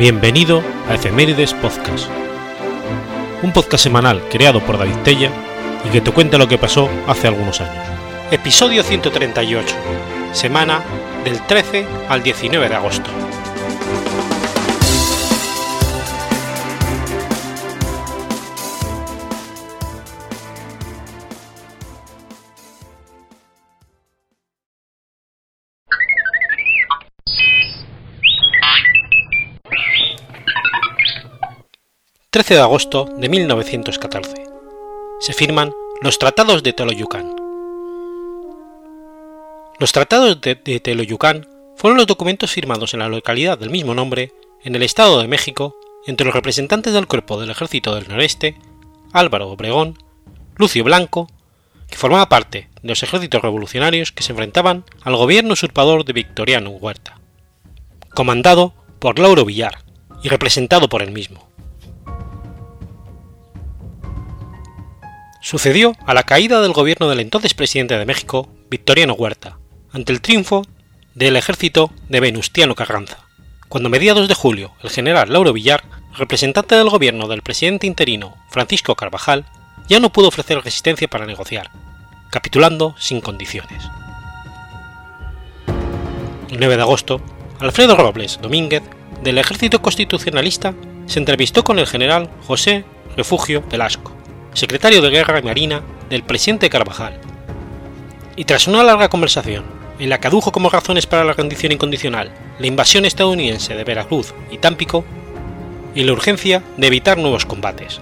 Bienvenido a Efemérides Podcast, un podcast semanal creado por David Tella y que te cuenta lo que pasó hace algunos años. Episodio 138, semana del 13 al 19 de agosto. 13 de agosto de 1914. Se firman los Tratados de Teoloyucán. Los Tratados de, de Teoloyucán fueron los documentos firmados en la localidad del mismo nombre, en el Estado de México, entre los representantes del Cuerpo del Ejército del Noreste, Álvaro Obregón, Lucio Blanco, que formaba parte de los ejércitos revolucionarios que se enfrentaban al gobierno usurpador de Victoriano Huerta, comandado por Lauro Villar y representado por él mismo. Sucedió a la caída del gobierno del entonces presidente de México, Victoriano Huerta, ante el triunfo del ejército de Venustiano Carranza, cuando a mediados de julio el general Lauro Villar, representante del gobierno del presidente interino Francisco Carvajal, ya no pudo ofrecer resistencia para negociar, capitulando sin condiciones. El 9 de agosto, Alfredo Robles Domínguez, del ejército constitucionalista, se entrevistó con el general José Refugio Velasco, secretario de Guerra y Marina del presidente Carvajal. Y tras una larga conversación, en la que adujo como razones para la rendición incondicional la invasión estadounidense de Veracruz y Tampico, y la urgencia de evitar nuevos combates,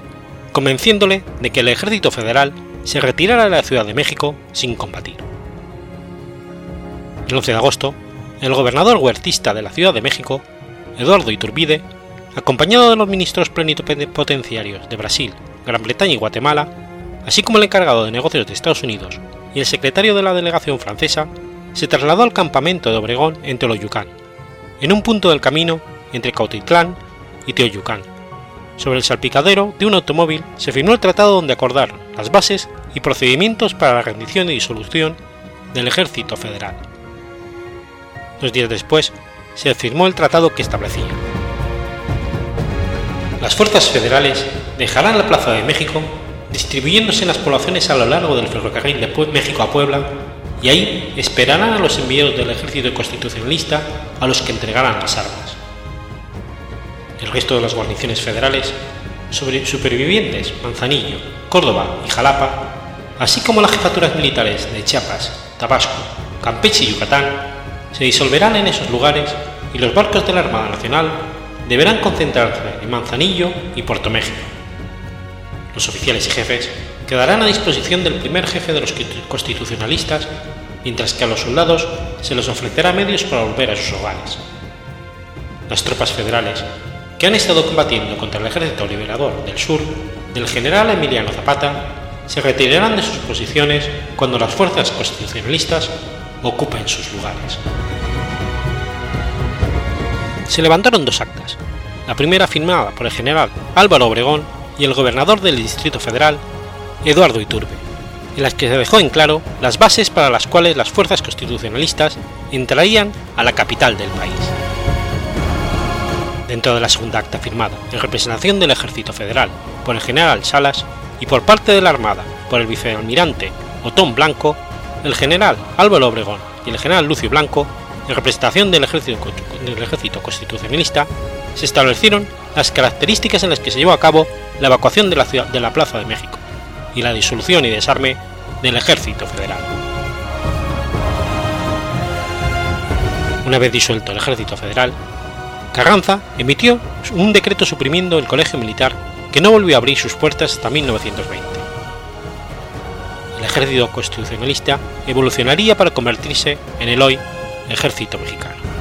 convenciéndole de que el ejército federal se retirara de la Ciudad de México sin combatir. El 11 de agosto, el gobernador huertista de la Ciudad de México, Eduardo Iturbide, acompañado de los ministros plenipotenciarios de Brasil, Gran Bretaña y Guatemala, así como el encargado de negocios de Estados Unidos y el secretario de la delegación francesa, se trasladó al campamento de Obregón en Teoloyucán, en un punto del camino entre Cautitlán y Teoyucán. Sobre el salpicadero de un automóvil se firmó el tratado donde acordaron las bases y procedimientos para la rendición y disolución del ejército federal. Dos días después, se firmó el tratado que establecía las fuerzas federales dejarán la Plaza de México distribuyéndose en las poblaciones a lo largo del ferrocarril de México a Puebla y ahí esperarán a los enviados del ejército constitucionalista a los que entregarán las armas. El resto de las guarniciones federales, supervivientes Manzanillo, Córdoba y Jalapa, así como las jefaturas militares de Chiapas, Tabasco, Campeche y Yucatán, se disolverán en esos lugares y los barcos de la Armada Nacional deberán concentrarse en Manzanillo y Puerto México. Los oficiales y jefes quedarán a disposición del primer jefe de los constitucionalistas, mientras que a los soldados se les ofrecerá medios para volver a sus hogares. Las tropas federales, que han estado combatiendo contra el ejército liberador del sur del general Emiliano Zapata, se retirarán de sus posiciones cuando las fuerzas constitucionalistas ocupen sus lugares se levantaron dos actas, la primera firmada por el general Álvaro Obregón y el gobernador del Distrito Federal, Eduardo Iturbe, en las que se dejó en claro las bases para las cuales las fuerzas constitucionalistas entrarían a la capital del país. Dentro de la segunda acta firmada en representación del Ejército Federal por el general Salas y por parte de la Armada por el vicealmirante Otón Blanco, el general Álvaro Obregón y el general Lucio Blanco en representación del ejército, constitucionalista, se establecieron las características en las que se llevó a cabo la evacuación de la, de la Plaza de México y la disolución y desarme del ejército federal. Una vez disuelto el ejército federal, Carranza emitió un decreto suprimiendo el colegio militar que no volvió a abrir sus puertas hasta 1920. El ejército constitucionalista evolucionaría para convertirse en el hoy Ejército Mexicano.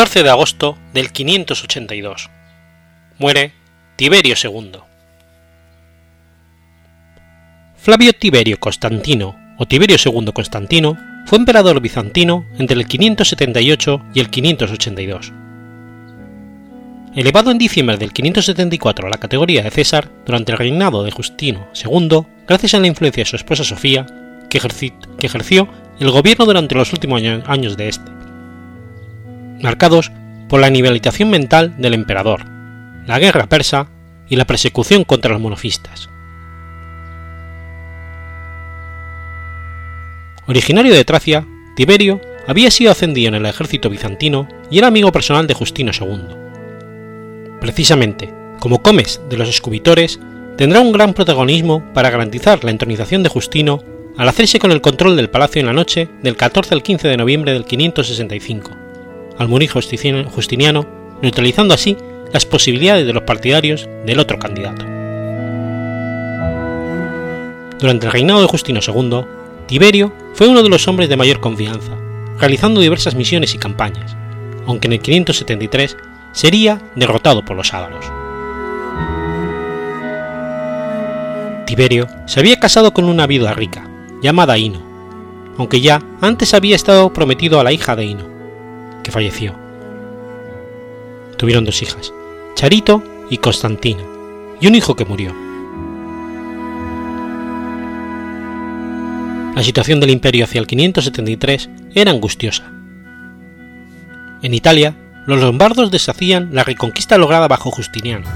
14 de agosto del 582. Muere Tiberio II. Flavio Tiberio Constantino o Tiberio II Constantino fue emperador bizantino entre el 578 y el 582. Elevado en diciembre del 574 a la categoría de César durante el reinado de Justino II, gracias a la influencia de su esposa Sofía, que, ejerció el gobierno durante los últimos años de este, marcados por la nivelización mental del emperador, la guerra persa y la persecución contra los monofistas. Originario de Tracia, Tiberio había sido ascendido en el ejército bizantino y era amigo personal de Justino II. Precisamente, como Comes de los escubitores, tendrá un gran protagonismo para garantizar la entronización de Justino al hacerse con el control del palacio en la noche del 14 al 15 de noviembre del 565, al morir Justiniano, neutralizando así las posibilidades de los partidarios del otro candidato. Durante el reinado de Justino II, Tiberio fue uno de los hombres de mayor confianza, realizando diversas misiones y campañas, aunque en el 573 sería derrotado por los ávaros. Tiberio se había casado con una viuda rica, llamada Ino, aunque ya antes había estado prometido a la hija de Ino, que falleció. Tuvieron dos hijas, Charito y Constantina, y un hijo que murió. La situación del imperio hacia el 573 era angustiosa. En Italia, los lombardos deshacían la reconquista lograda bajo Justiniano.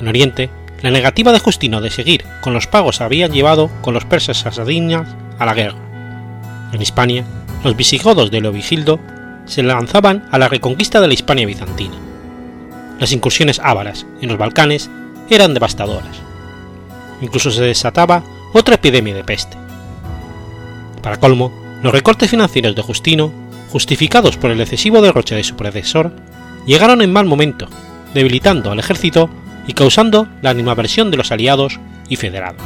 En Oriente, la negativa de Justino de seguir con los pagos había llevado con los persas sasadinas a la guerra. En Hispania, los visigodos de Leovigildo se lanzaban a la reconquista de la Hispania bizantina. Las incursiones ávaras en los Balcanes eran devastadoras. Incluso se desataba otra epidemia de peste. Para colmo, los recortes financieros de Justino, justificados por el excesivo derroche de su predecesor, llegaron en mal momento, debilitando al ejército y causando la animaversión de los aliados y federados.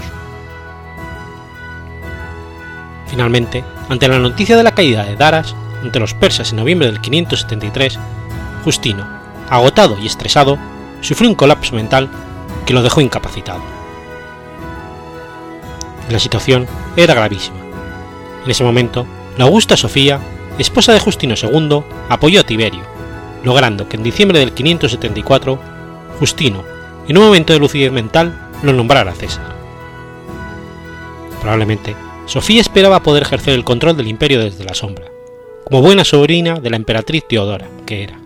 Finalmente, ante la noticia de la caída de Daras ante los persas en noviembre del 573, Justino, agotado y estresado, sufrió un colapso mental que lo dejó incapacitado. La situación era gravísima en ese momento, la Augusta Sofía, esposa de Justino II, apoyó a Tiberio, logrando que en diciembre del 574, Justino, en un momento de lucidez mental, lo nombrara César. Probablemente, Sofía esperaba poder ejercer el control del imperio desde la sombra, como buena sobrina de la emperatriz Teodora, que era,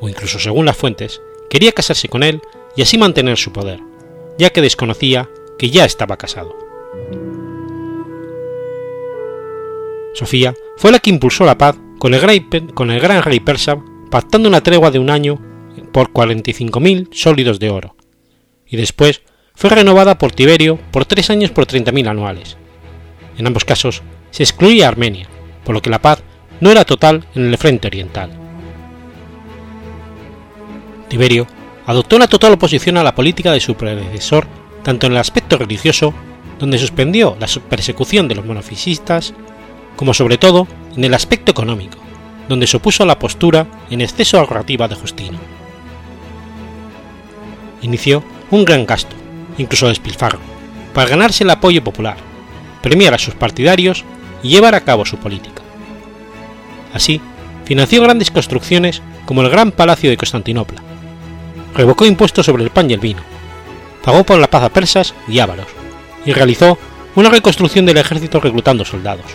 o incluso según las fuentes, quería casarse con él y así mantener su poder, ya que desconocía que ya estaba casado. Sofía fue la que impulsó la paz con el, gran rey persa, pactando una tregua de un año por 45.000 sólidos de oro, y después fue renovada por Tiberio por tres años por 30.000 anuales. En ambos casos se excluía Armenia, por lo que la paz no era total en el frente oriental. Tiberio adoptó una total oposición a la política de su predecesor tanto en el aspecto religioso, donde suspendió la persecución de los monofisistas como sobre todo en el aspecto económico, donde se opuso a la postura en exceso ahorrativa de Justino. Inició un gran gasto, incluso despilfarro, para ganarse el apoyo popular, premiar a sus partidarios y llevar a cabo su política. Así, financió grandes construcciones como el Gran Palacio de Constantinopla, revocó impuestos sobre el pan y el vino, pagó por la paz a persas y ávaros, y realizó una reconstrucción del ejército reclutando soldados.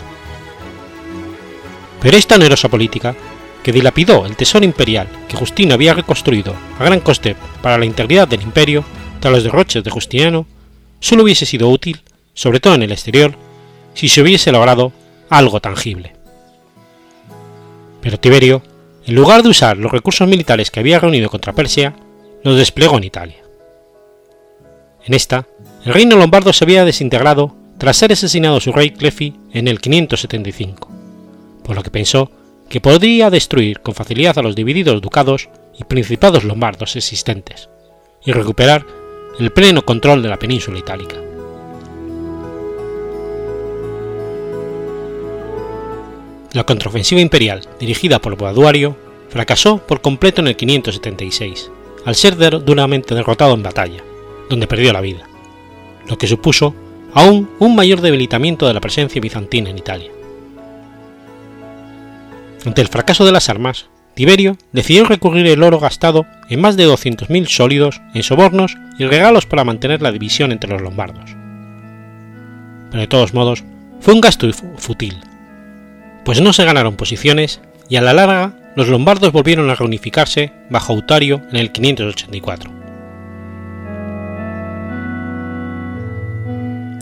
Pero esta onerosa política, que dilapidó el tesoro imperial que Justino había reconstruido a gran coste para la integridad del imperio tras los derroches de Justiniano, solo hubiese sido útil, sobre todo en el exterior, si se hubiese logrado algo tangible. Pero Tiberio, en lugar de usar los recursos militares que había reunido contra Persia, los desplegó en Italia. En esta, el reino lombardo se había desintegrado tras ser asesinado su rey Clefi en el 575 por lo que pensó que podría destruir con facilidad a los divididos ducados y principados lombardos existentes, y recuperar el pleno control de la península itálica. La contraofensiva imperial dirigida por Boaduario fracasó por completo en el 576, al ser duramente derrotado en batalla, donde perdió la vida, lo que supuso aún un mayor debilitamiento de la presencia bizantina en Italia. Ante el fracaso de las armas, Tiberio decidió recurrir el oro gastado en más de 200.000 sólidos en sobornos y regalos para mantener la división entre los lombardos. Pero de todos modos, fue un gasto fútil, pues no se ganaron posiciones y a la larga los lombardos volvieron a reunificarse bajo Autario en el 584.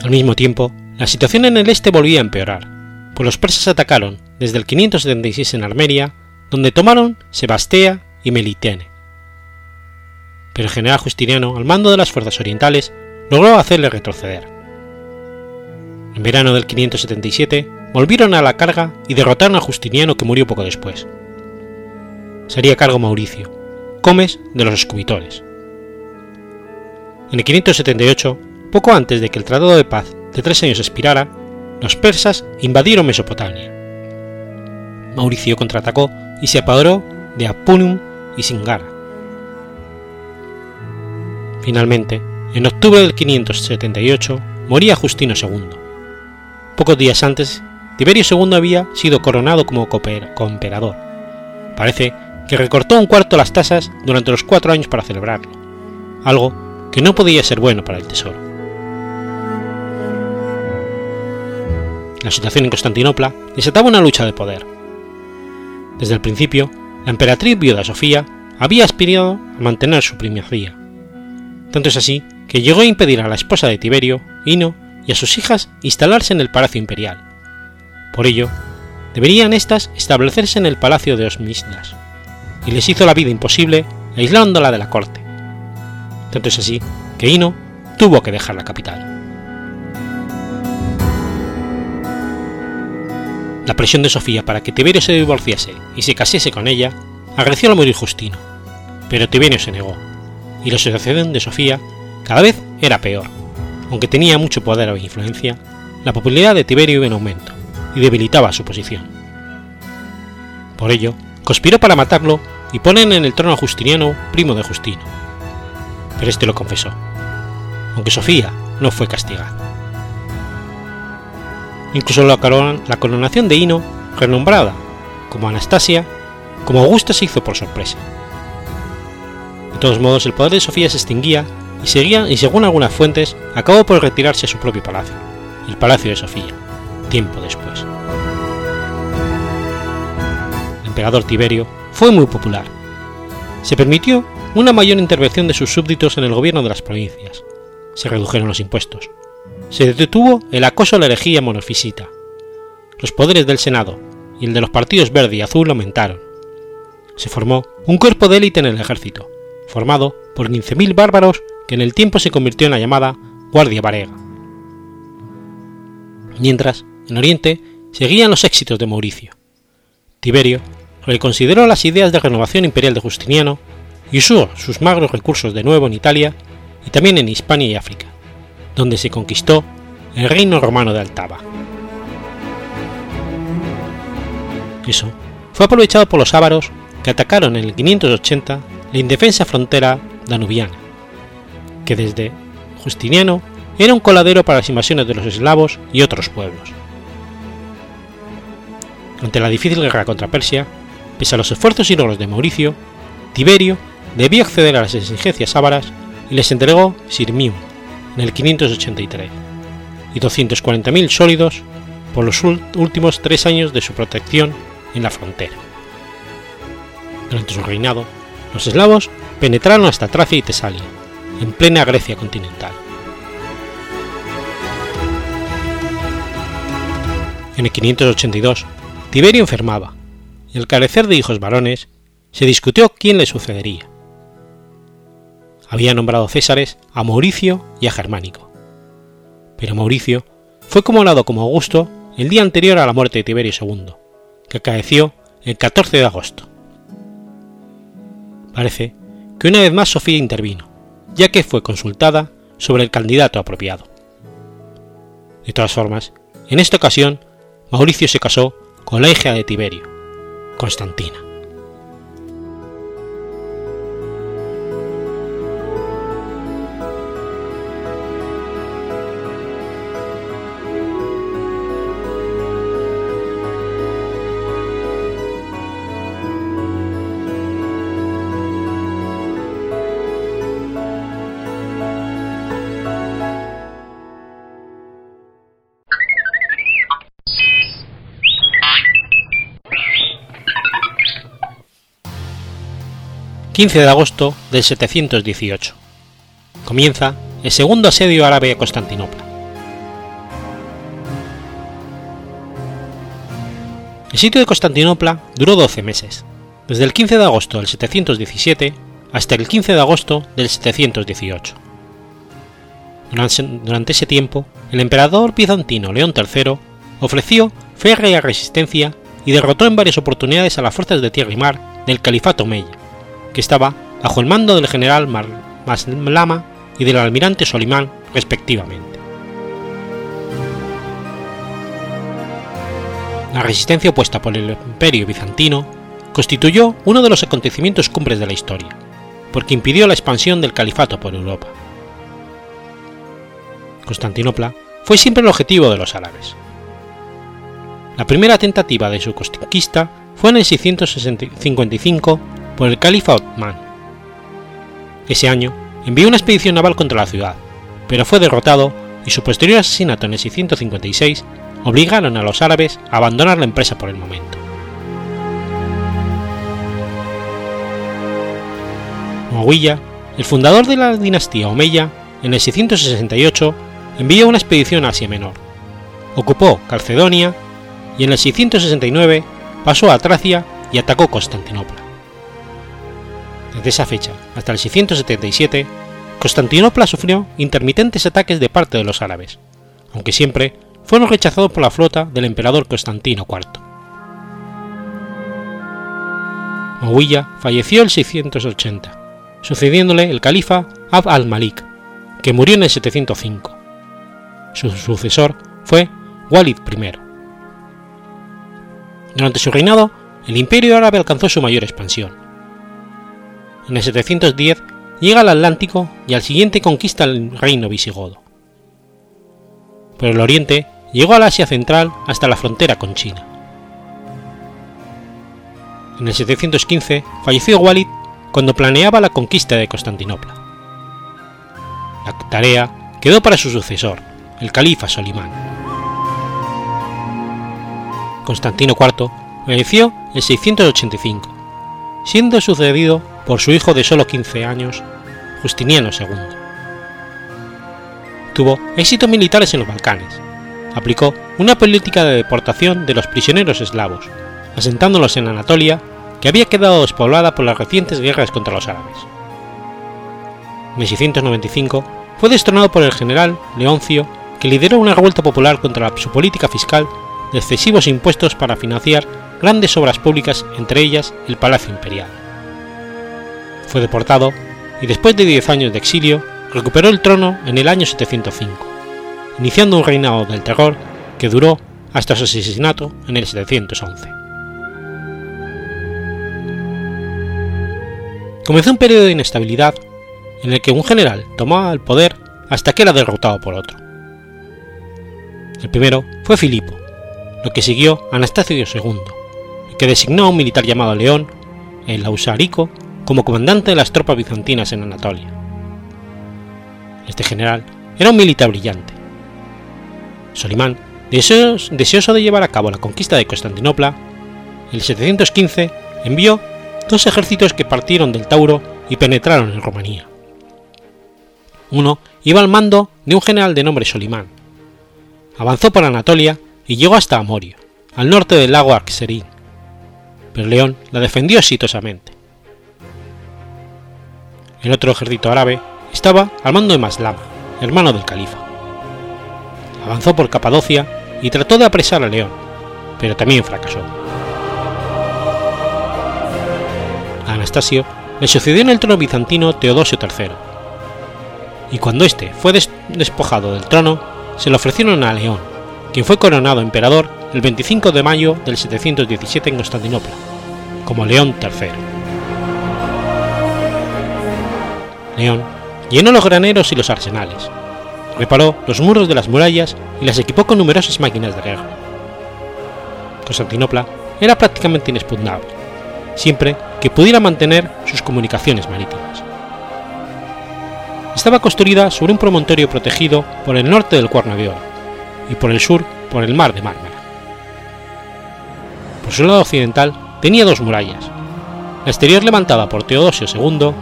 Al mismo tiempo, la situación en el este volvía a empeorar, pues los persas atacaron desde el 576 en Armenia, donde tomaron Sebastea y Melitene. Pero el general Justiniano, al mando de las fuerzas orientales, logró hacerle retroceder. En verano del 577 volvieron a la carga y derrotaron a Justiniano que murió poco después. Sería cargo Mauricio, Comes de los Escubitores. En el 578, poco antes de que el Tratado de Paz de tres años expirara, los persas invadieron Mesopotamia. Mauricio contraatacó y se apoderó de Apunum y Singara. Finalmente, en octubre del 578, moría Justino II. Pocos días antes, Tiberio II había sido coronado como coemperador. Parece que recortó un cuarto las tasas durante los cuatro años para celebrarlo, algo que no podía ser bueno para el tesoro. La situación en Constantinopla desataba una lucha de poder. Desde el principio, la emperatriz viuda Sofía había aspirado a mantener su primacía. Tanto es así que llegó a impedir a la esposa de Tiberio, Ino, y a sus hijas instalarse en el palacio imperial. Por ello, deberían éstas establecerse en el palacio de Osmisnas, y les hizo la vida imposible aislándola de la corte. Tanto es así que Ino tuvo que dejar la capital. La presión de Sofía para que Tiberio se divorciase y se casase con ella agreció al morir Justino, pero Tiberio se negó, y la situación de Sofía cada vez era peor. Aunque tenía mucho poder o influencia, la popularidad de Tiberio iba en aumento y debilitaba su posición. Por ello, conspiró para matarlo y poner en el trono a Justiniano, primo de Justino. Pero este lo confesó, aunque Sofía no fue castigada. Incluso la, coronación de Ino, renombrada como Anastasia, como Augusta se hizo por sorpresa. De todos modos, el poder de Sofía se extinguía y, seguía, y según algunas fuentes, acabó por retirarse a su propio palacio, el Palacio de Sofía, tiempo después. El emperador Tiberio fue muy popular. Se permitió una mayor intervención de sus súbditos en el gobierno de las provincias. Se redujeron los impuestos, se detuvo el acoso a la herejía monofisita. Los poderes del Senado y el de los partidos verde y azul aumentaron. Se formó un cuerpo de élite en el ejército, formado por 15.000 bárbaros que en el tiempo se convirtió en la llamada Guardia Varega. Mientras, en Oriente, seguían los éxitos de Mauricio. Tiberio reconsideró las ideas de renovación imperial de Justiniano y usó sus magros recursos de nuevo en Italia y también en Hispania y África donde se conquistó el reino romano de Altaba. Eso fue aprovechado por los ávaros que atacaron en el 580 la indefensa frontera danubiana, que desde Justiniano era un coladero para las invasiones de los eslavos y otros pueblos. Ante la difícil guerra contra Persia, pese a los esfuerzos y logros de Mauricio, Tiberio debió acceder a las exigencias ávaras y les entregó Sirmium, en el 583 y 240.000 sólidos por los últimos tres años de su protección en la frontera. Durante su reinado, los eslavos penetraron hasta Tracia y Tesalia, en plena Grecia continental. En el 582, Tiberio enfermaba, y al carecer de hijos varones, se discutió quién le sucedería había nombrado Césares a Mauricio y a Germánico. Pero Mauricio fue comolado como Augusto el día anterior a la muerte de Tiberio II, que acaeció el 14 de agosto. Parece que una vez más Sofía intervino, ya que fue consultada sobre el candidato apropiado. De todas formas, en esta ocasión, Mauricio se casó hija de Tiberio, Constantina. 15 de agosto del 718. Comienza el segundo asedio árabe a Constantinopla. El sitio de Constantinopla duró 12 meses, desde el 15 de agosto del 717 hasta el 15 de agosto del 718. Durante ese tiempo, el emperador bizantino León III ofreció férrea resistencia y derrotó en varias oportunidades a las fuerzas de tierra y mar del califato Omeya, que estaba bajo el mando del general Maslama y del almirante Solimán, respectivamente. La resistencia opuesta por el imperio bizantino constituyó uno de los acontecimientos cumbres de la historia, porque impidió la expansión del califato por Europa. Constantinopla fue siempre el objetivo de los árabes. La primera tentativa de su conquista fue en el 655 por el califa Otman. Ese año envió una expedición naval contra la ciudad, pero fue derrotado y su posterior asesinato en el 656 obligaron a los árabes a abandonar la empresa por el momento. Muawiyah, el fundador de la dinastía Omeya, en el 668 envió una expedición a Asia Menor, ocupó Calcedonia y en el 669 pasó a Tracia y atacó Constantinopla. Desde esa fecha hasta el 677, Constantinopla sufrió intermitentes ataques de parte de los árabes, aunque siempre fueron rechazados por la flota del emperador Constantino IV. Muawiyah falleció el 680, sucediéndole el califa Abd al-Malik, que murió en el 705. Su sucesor fue Walid I. Durante su reinado, el imperio árabe alcanzó su mayor expansión. En el 710 llega al Atlántico y al siguiente conquista el reino visigodo. Por el oriente llegó al Asia Central hasta la frontera con China. En el 715 falleció Walid cuando planeaba la conquista de Constantinopla. La tarea quedó para su sucesor, el califa Solimán. Constantino IV falleció en 685, siendo sucedido por su hijo de solo 15 años, Justiniano II. Tuvo éxitos militares en los Balcanes, aplicó una política de deportación de los prisioneros eslavos, asentándolos en Anatolia, que había quedado despoblada por las recientes guerras contra los árabes. En 695 fue destronado por el general Leoncio, que lideró una revuelta popular contra su política fiscal de excesivos impuestos para financiar grandes obras públicas, entre ellas el Palacio Imperial. Fue deportado y después de 10 años de exilio recuperó el trono en el año 705, iniciando un reinado del terror que duró hasta su asesinato en el 711. Comenzó un periodo de inestabilidad en el que un general tomaba el poder hasta que era derrotado por otro. El primero fue Filipo, lo que siguió Anastasio II, que designó a un militar llamado León, el Lausarico, como comandante de las tropas bizantinas en Anatolia. Este general era un militar brillante. Solimán, deseoso, de llevar a cabo la conquista de Constantinopla, el 715 envió dos ejércitos que partieron del Tauro y penetraron en Rumanía. Uno iba al mando de un general de nombre Solimán. Avanzó por Anatolia y llegó hasta Amorio, al norte del lago Arxerín, pero León la defendió exitosamente. El otro ejército árabe estaba al mando de Maslama, hermano del califa. Avanzó por Capadocia y trató de apresar a León, pero también fracasó. A Anastasio le sucedió en el trono bizantino Teodosio III, y cuando éste fue despojado del trono, se lo ofrecieron a León, quien fue coronado emperador el 25 de mayo del 717 en Constantinopla, como León III. Llenó los graneros y los arsenales, reparó los muros de las murallas y las equipó con numerosas máquinas de guerra. Constantinopla era prácticamente inexpugnable, siempre que pudiera mantener sus comunicaciones marítimas. Estaba construida sobre un promontorio protegido por el norte del Cuerno de Oro, y por el sur por el mar de Mármara. Por su lado occidental tenía dos murallas, la exterior levantada por Teodosio II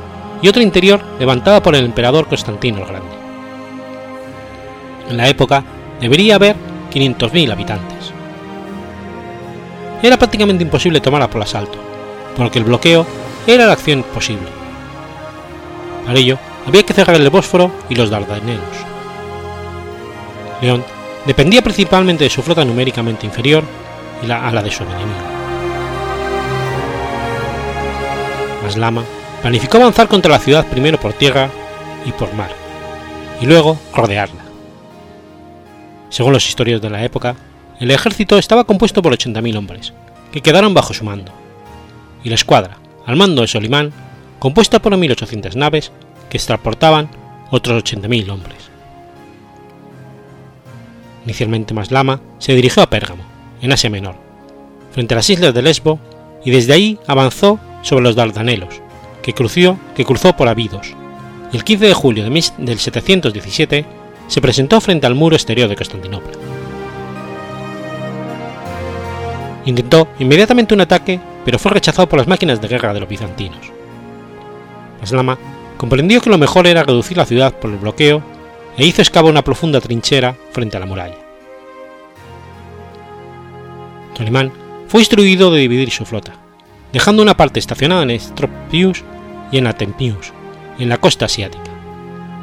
y otra interior levantada por el emperador Constantino el Grande. En la época debería haber 500.000 habitantes. Era prácticamente imposible tomarla por asalto, porque el bloqueo era la acción posible. Para ello, había que cerrar el Bósforo y los Dardanelos. León dependía principalmente de su flota numéricamente inferior y la, a la de su enemigo. Maslama planificó avanzar contra la ciudad primero por tierra y por mar, y luego rodearla. Según los historios de la época, el ejército estaba compuesto por 80.000 hombres, que quedaron bajo su mando, y la escuadra, al mando de Solimán, compuesta por 1.800 naves que transportaban otros 80.000 hombres. Inicialmente Maslama se dirigió a Pérgamo, en Asia Menor, frente a las islas de Lesbo, y desde ahí avanzó sobre los Dardanelos, que que cruzó por Abidos, el 15 de julio de del 717 se presentó frente al muro exterior de Constantinopla. Intentó inmediatamente un ataque, pero fue rechazado por las máquinas de guerra de los bizantinos. Maslama comprendió que lo mejor era reducir la ciudad por el bloqueo e hizo excavar una profunda trinchera frente a la muralla. Solimán fue instruido de dividir su flota, dejando una parte estacionada en Estropius y en Atempius, en la costa asiática,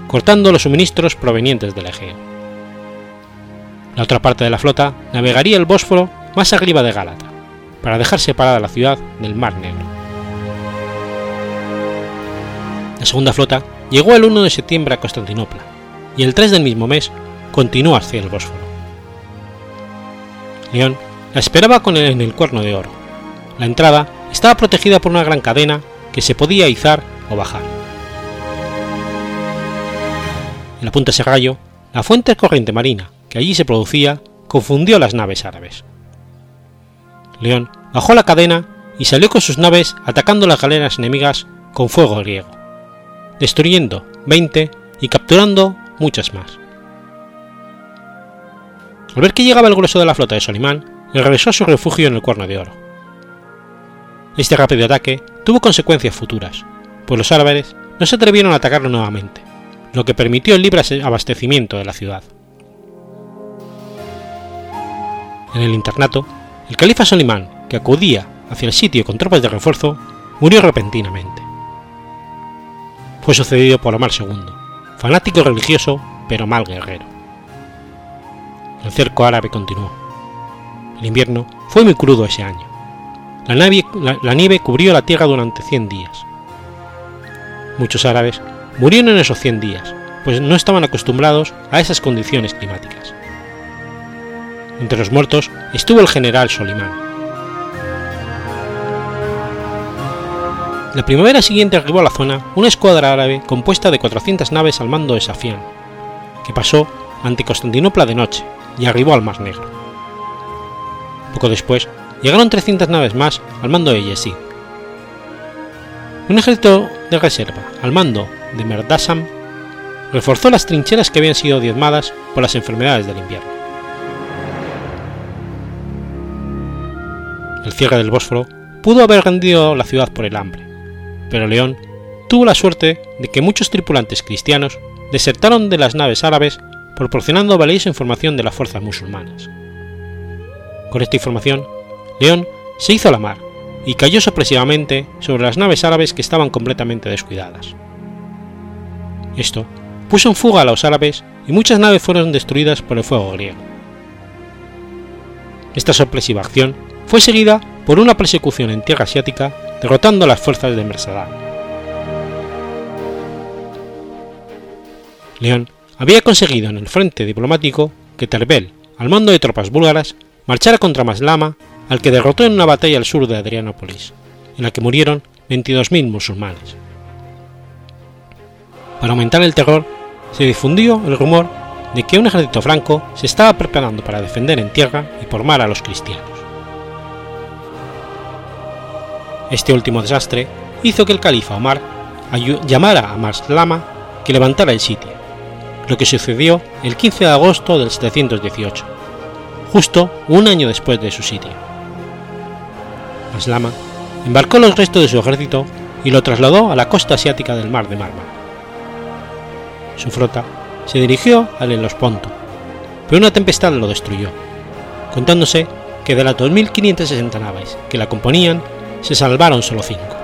cortando los suministros provenientes del Egeo. La otra parte de la flota navegaría el Bósforo más arriba de Gálata, para dejar separada la ciudad del Mar Negro. La segunda flota llegó el 1 de septiembre a Constantinopla y el 3 del mismo mes continuó hacia el Bósforo. León la esperaba con el, en el cuerno de oro. La entrada estaba protegida por una gran cadena que se podía izar o bajar. En la punta Serrallo, la fuente corriente marina que allí se producía confundió las naves árabes. León bajó la cadena y salió con sus naves atacando las galeras enemigas con fuego griego, destruyendo 20 y capturando muchas más. Al ver que llegaba el grueso de la flota de Solimán, regresó a su refugio en el Cuerno de Oro. Este rápido ataque tuvo consecuencias futuras, pues los árabes no se atrevieron a atacarlo nuevamente, lo que permitió el libre abastecimiento de la ciudad. En el internato, el califa Solimán, que acudía hacia el sitio con tropas de refuerzo, murió repentinamente. Fue sucedido por Omar II, fanático religioso pero mal guerrero. El cerco árabe continuó. El invierno fue muy crudo ese año. La, la, nieve cubrió la tierra durante 100 días. Muchos árabes murieron en esos 100 días, pues no estaban acostumbrados a esas condiciones climáticas. Entre los muertos estuvo el general Solimán. La primavera siguiente arribó a la zona una escuadra árabe compuesta de 400 naves al mando de Safián, que pasó ante Constantinopla de noche y arribó al Mar Negro. Poco después llegaron 300 naves más al mando de Yesid. Un ejército de reserva al mando de Merdasam reforzó las trincheras que habían sido diezmadas por las enfermedades del invierno. El cierre del Bósforo pudo haber rendido la ciudad por el hambre, pero León tuvo la suerte de que muchos tripulantes cristianos desertaron de las naves árabes proporcionando valiosa información de las fuerzas musulmanas. Con esta información, León se hizo a la mar y cayó sorpresivamente sobre las naves árabes que estaban completamente descuidadas. Esto puso en fuga a los árabes y muchas naves fueron destruidas por el fuego griego. Esta sorpresiva acción fue seguida por una persecución en tierra asiática derrotando a las fuerzas de Mersadán. León había conseguido en el frente diplomático que Terbel, al mando de tropas búlgaras, marchara contra Maslama, al que derrotó en una batalla al sur de Adrianópolis, en la que murieron 22.000 musulmanes. Para aumentar el terror, se difundió el rumor de que un ejército franco se estaba preparando para defender en tierra y por mar a los cristianos. Este último desastre hizo que el califa Omar llamara a Maslama que levantara el sitio, lo que sucedió el 15 de agosto del 718, justo un año después de su sitio. Maslama embarcó los restos de su ejército y lo trasladó a la costa asiática del Mar de Mármara. Su flota se dirigió al Helosponto, pero una tempestad lo destruyó, contándose que de las 2.560 naves que la componían se salvaron solo cinco.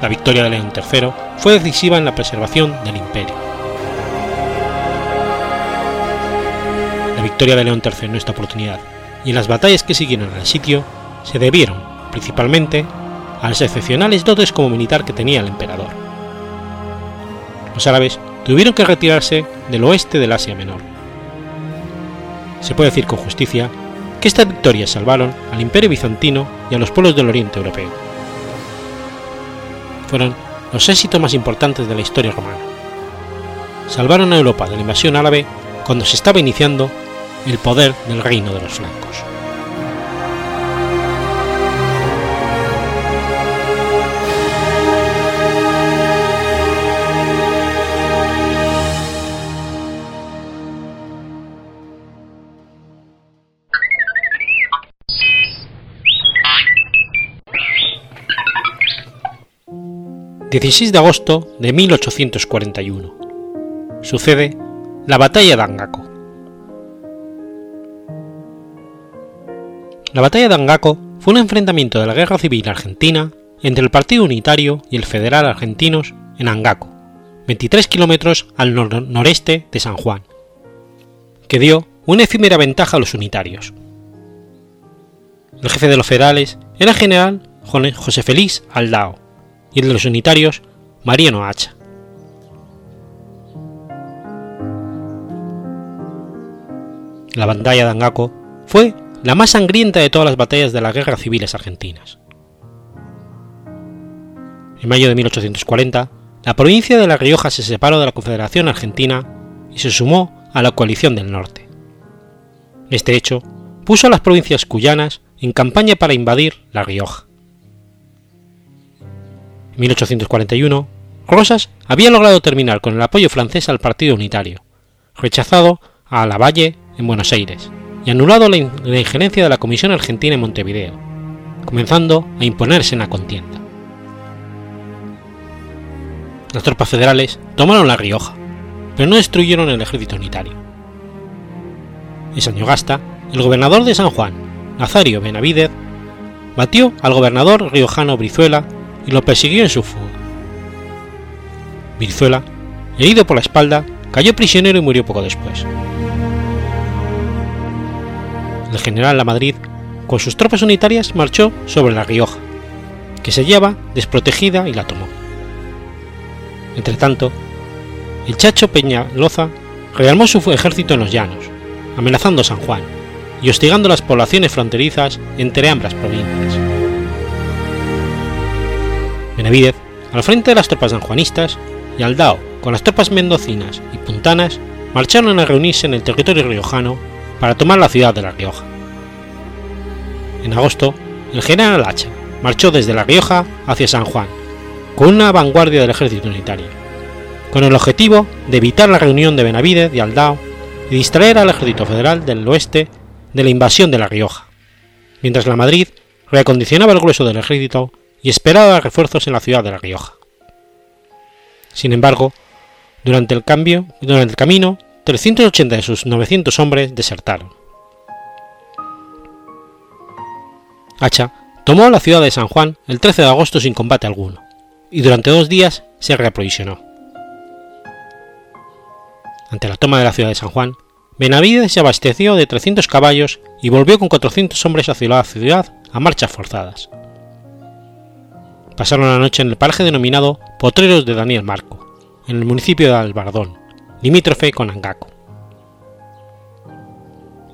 La victoria de León III fue decisiva en la preservación del imperio. La victoria de León III en esta oportunidad y en las batallas que siguieron al sitio se debieron, principalmente, a las excepcionales dotes como militar que tenía el emperador. Los árabes tuvieron que retirarse del oeste del Asia Menor. Se puede decir con justicia que estas victorias salvaron al imperio bizantino y a los pueblos del oriente europeo. Fueron los éxitos más importantes de la historia romana. Salvaron a Europa de la invasión árabe cuando se estaba iniciando el poder del reino de los flancos. 16 de agosto de 1841. Sucede la batalla de Angaco. La batalla de Angaco fue un enfrentamiento de la Guerra Civil Argentina entre el Partido Unitario y el Federal Argentinos en Angaco, 23 kilómetros al noreste de San Juan, que dio una efímera ventaja a los unitarios. El jefe de los federales era el general José Félix Aldao, y el de los unitarios Mariano Hacha. La batalla de Angaco fue la más sangrienta de todas las batallas de las guerras civiles argentinas. En mayo de 1840, la provincia de La Rioja se separó de la Confederación Argentina y se sumó a la coalición del norte. Este hecho puso a las provincias cuyanas en campaña para invadir La Rioja. En 1841, Rosas había logrado terminar con el apoyo francés al Partido Unitario, rechazado a Lavalle en Buenos Aires y anulado la, injerencia de la Comisión Argentina en Montevideo, comenzando a imponerse en la contienda. Las tropas federales tomaron La Rioja, pero no destruyeron el ejército unitario. En Sañogasta, el gobernador de San Juan, Nazario Benavidez, batió al gobernador riojano Brizuela y lo persiguió en su fuga. Brizuela, herido por la espalda, cayó prisionero y murió poco después. El general La Madrid, con sus tropas unitarias, marchó sobre La Rioja, que se hallaba desprotegida y la tomó. Entretanto, el Chacho Peñaloza rearmó su ejército en los llanos, amenazando San Juan y hostigando las poblaciones fronterizas entre ambas provincias. Benavidez, al frente de las tropas sanjuanistas, y Aldao, con las tropas mendocinas y puntanas, marcharon a reunirse en el territorio riojano para tomar la ciudad de La Rioja. En agosto, el general Hacha marchó desde La Rioja hacia San Juan, con una vanguardia del ejército unitario, con el objetivo de evitar la reunión de Benavidez y Aldao y distraer al ejército federal del oeste de la invasión de La Rioja, mientras la Madrid reacondicionaba el grueso del ejército y esperaba refuerzos en la ciudad de La Rioja. Sin embargo, durante el, cambio, durante el camino, 380 de sus 900 hombres desertaron. Hacha tomó la ciudad de San Juan el 13 de agosto sin combate alguno, y durante dos días se reaprovisionó. Ante la toma de la ciudad de San Juan, Benavides se abasteció de 300 caballos y volvió con 400 hombres hacia la ciudad a marchas forzadas pasaron la noche en el paraje denominado Potreros de Daniel Marco, en el municipio de Albardón, limítrofe con Angaco.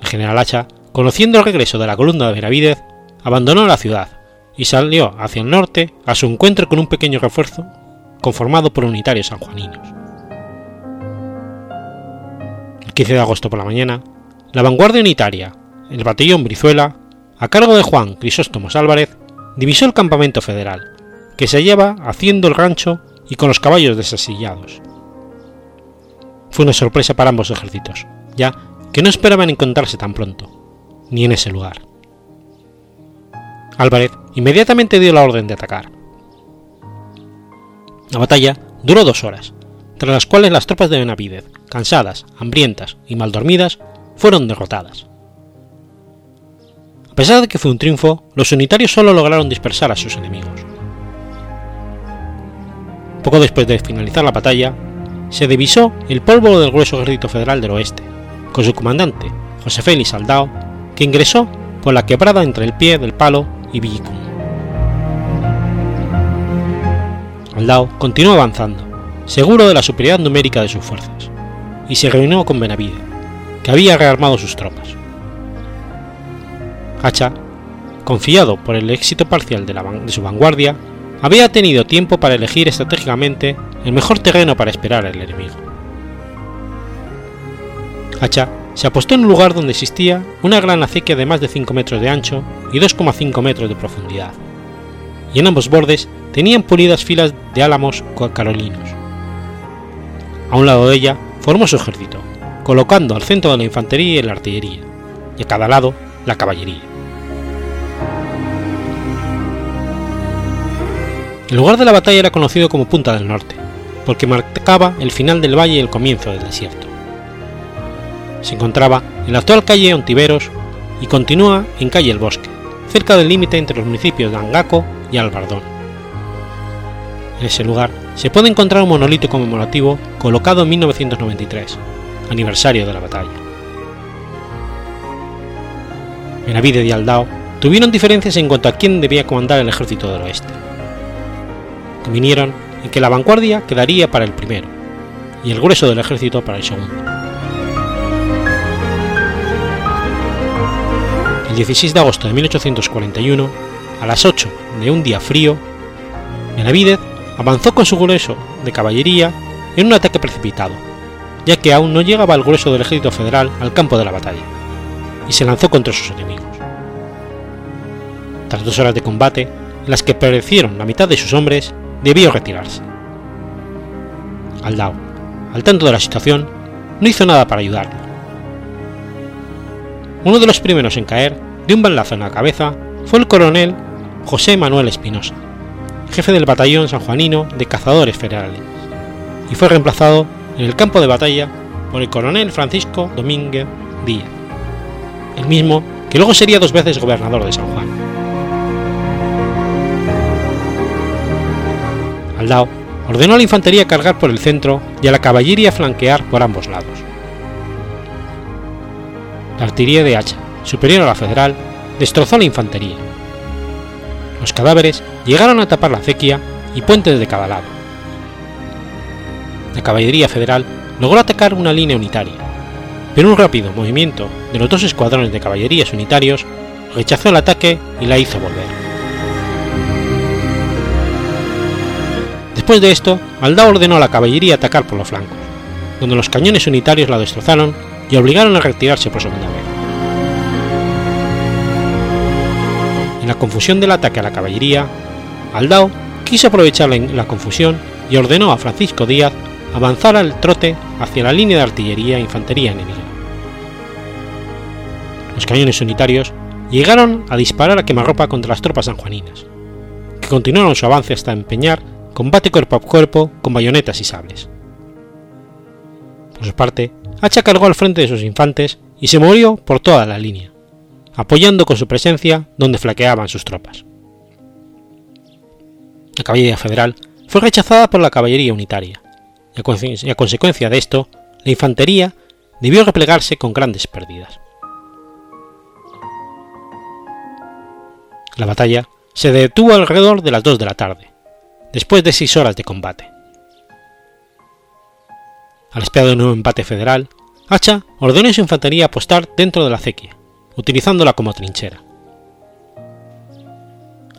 El general Hacha, conociendo el regreso de la columna de Benavidez, abandonó la ciudad y salió hacia el norte a su encuentro con un pequeño refuerzo conformado por unitarios sanjuaninos. El 15 de agosto por la mañana, la vanguardia unitaria, el batallón Brizuela, a cargo de Juan Crisóstomos Álvarez, divisó el campamento federal que se hallaba haciendo el rancho y con los caballos desasillados. Fue una sorpresa para ambos ejércitos, ya que no esperaban encontrarse tan pronto, ni en ese lugar. Álvarez inmediatamente dio la orden de atacar. La batalla duró dos horas, tras las cuales las tropas de Benavídez, cansadas, hambrientas y mal dormidas, fueron derrotadas. A pesar de que fue un triunfo, los unitarios solo lograron dispersar a sus enemigos. Poco después de finalizar la batalla, se divisó el polvo del grueso ejército federal del oeste, con su comandante, José Félix Aldao, que ingresó por la quebrada entre el pie del palo y Villicum. Aldao continuó avanzando, seguro de la superioridad numérica de sus fuerzas, y se reunió con Benavides, que había rearmado sus tropas. Hacha, confiado por el éxito parcial de, de su vanguardia, había tenido tiempo para elegir estratégicamente el mejor terreno para esperar al enemigo. Hacha se apostó en un lugar donde existía una gran acequia de más de 5 metros de ancho y 2,5 metros de profundidad, y en ambos bordes tenían pulidas filas de álamos carolinos. A un lado de ella formó su ejército, colocando al centro de la infantería y la artillería, y a cada lado la caballería. El lugar de la batalla era conocido como Punta del Norte, porque marcaba el final del valle y el comienzo del desierto. Se encontraba en la actual calle Ontiveros y continúa en calle El Bosque, cerca del límite entre los municipios de Angaco y Albardón. En ese lugar se puede encontrar un monolito conmemorativo colocado en 1993, aniversario de la batalla. Benavides y Aldao tuvieron diferencias en cuanto a quién debía comandar el ejército del oeste vinieron en que la vanguardia quedaría para el primero y el grueso del ejército para el segundo. El 16 de agosto de 1841, a las 8 de un día frío, Benavídez avanzó con su grueso de caballería en un ataque precipitado, ya que aún no llegaba el grueso del ejército federal al campo de la batalla, y se lanzó contra sus enemigos. Tras dos horas de combate, en las que perecieron la mitad de sus hombres, debió retirarse. Aldao, al tanto de la situación, no hizo nada para ayudarlo. Uno de los primeros en caer de un balazo en la cabeza fue el coronel José Manuel Espinosa, jefe del batallón sanjuanino de cazadores federales, y fue reemplazado en el campo de batalla por el coronel Francisco Domínguez Díaz, el mismo que luego sería dos veces gobernador de San Juan. Aldao ordenó a la infantería cargar por el centro y a la caballería flanquear por ambos lados. La artillería de hacha, superior a la federal, destrozó la infantería. Los cadáveres llegaron a tapar la acequia y puentes de cada lado. La caballería federal logró atacar una línea unitaria, pero un rápido movimiento de los dos escuadrones de caballerías unitarios rechazó el ataque y la hizo volver. Después de esto, Aldao ordenó a la caballería atacar por los flancos, donde los cañones unitarios la destrozaron y obligaron a retirarse por segunda vez. En la confusión del ataque a la caballería, Aldao quiso aprovechar la confusión y ordenó a Francisco Díaz avanzar al trote hacia la línea de artillería e infantería enemiga. Los cañones unitarios llegaron a disparar a quemarropa contra las tropas sanjuaninas, que continuaron su avance hasta empeñar combate cuerpo a cuerpo con bayonetas y sables. Por su parte, Hacha cargó al frente de sus infantes y se movió por toda la línea, apoyando con su presencia donde flaqueaban sus tropas. La caballería federal fue rechazada por la caballería unitaria, y a consecuencia de esto, la infantería debió replegarse con grandes pérdidas. La batalla se detuvo alrededor de las 2 de la tarde, después de seis horas de combate. Al espera de un nuevo empate federal, Hacha ordenó a su infantería apostar dentro de la acequia, utilizándola como trinchera.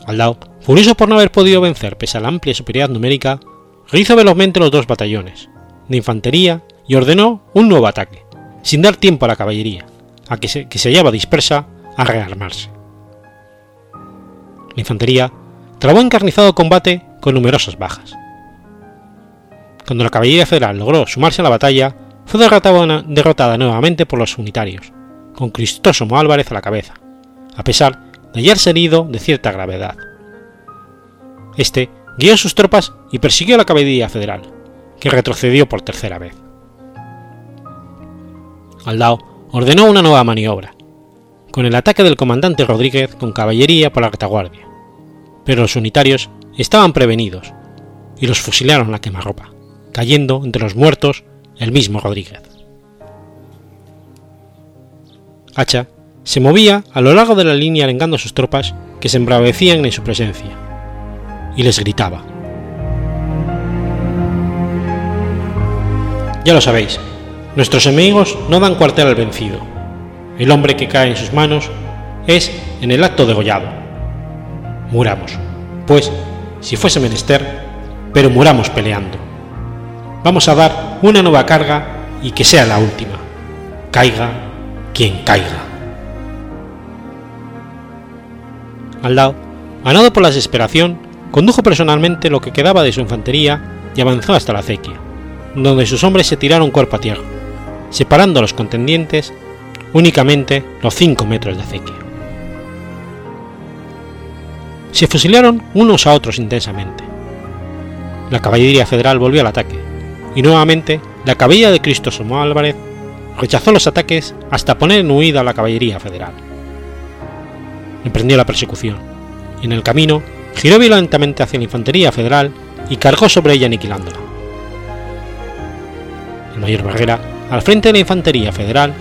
Aldao, furioso por no haber podido vencer pese a la amplia superioridad numérica, rehizo velozmente los dos batallones de infantería y ordenó un nuevo ataque, sin dar tiempo a la caballería, a que se, que se hallaba dispersa, a rearmarse. La infantería trabó encarnizado combate con numerosas bajas. Cuando la caballería federal logró sumarse a la batalla, fue derrotada, nuevamente por los unitarios, con Cristosomo Álvarez a la cabeza, a pesar de hallarse herido de cierta gravedad. Este guió sus tropas y persiguió a la caballería federal, que retrocedió por tercera vez. Aldao ordenó una nueva maniobra, con el ataque del comandante Rodríguez con caballería por la retaguardia, pero los unitarios estaban prevenidos y los fusilaron a quemarropa, cayendo entre los muertos el mismo Rodríguez. Hacha se movía a lo largo de la línea arengando a sus tropas que se embravecían en su presencia, y les gritaba. Ya lo sabéis, nuestros enemigos no dan cuartel al vencido. El hombre que cae en sus manos es en el acto degollado. Muramos, pues, si fuese menester, pero muramos peleando. Vamos a dar una nueva carga y que sea la última. Caiga quien caiga. Al lado, ganado por la desesperación, condujo personalmente lo que quedaba de su infantería y avanzó hasta la acequia, donde sus hombres se tiraron cuerpo a tierra, separando a los contendientes únicamente los 5 metros de acequia. Se fusilaron unos a otros intensamente. La caballería federal volvió al ataque, y nuevamente la caballería de Cristosomo Álvarez rechazó los ataques hasta poner en huida a la caballería federal. Emprendió la persecución, y en el camino giró violentamente hacia la infantería federal y cargó sobre ella aniquilándola. El mayor Barrera, al frente de la infantería federal,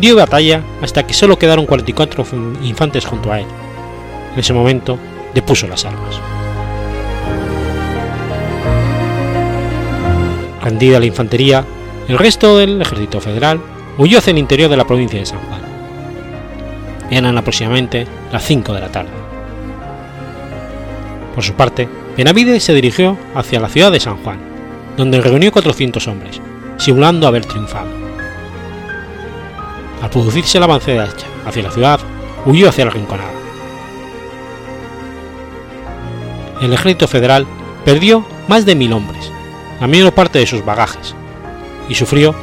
dio batalla hasta que solo quedaron 44 infantes junto a él. En ese momento depuso las armas. Rendida la infantería, el resto del ejército federal huyó hacia el interior de la provincia de San Juan. Eran aproximadamente las 5 de la tarde. Por su parte, Benavides se dirigió hacia la ciudad de San Juan, donde reunió 400 hombres, simulando haber triunfado. Al producirse el avance de Hacha hacia la ciudad, huyó hacia la Rinconada. El ejército federal perdió más de mil hombres, la mayor parte de sus bagajes, y sufrió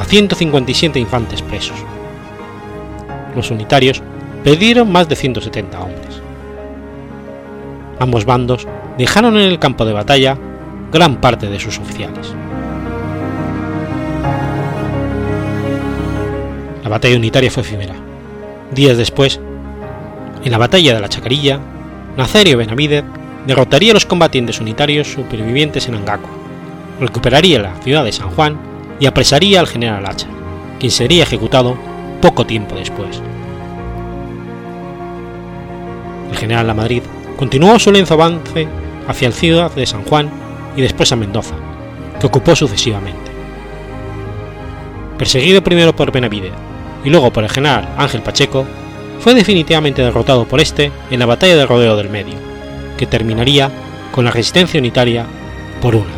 a 157 infantes presos. Los unitarios perdieron más de 170 hombres. Ambos bandos dejaron en el campo de batalla gran parte de sus oficiales. La batalla unitaria fue efímera. Días después, en la batalla de la Chacarilla, Nazario Benavidez derrotaría a los combatientes unitarios supervivientes en Angaco, recuperaría la ciudad de San Juan y apresaría al general Hacha, quien sería ejecutado poco tiempo después. El general Lamadrid continuó su lento avance hacia la ciudad de San Juan y después a Mendoza, que ocupó sucesivamente. Perseguido primero por Benavidez y luego por el general Ángel Pacheco, fue definitivamente derrotado por este en la batalla de Rodeo del Medio, que terminaría con la resistencia unitaria por una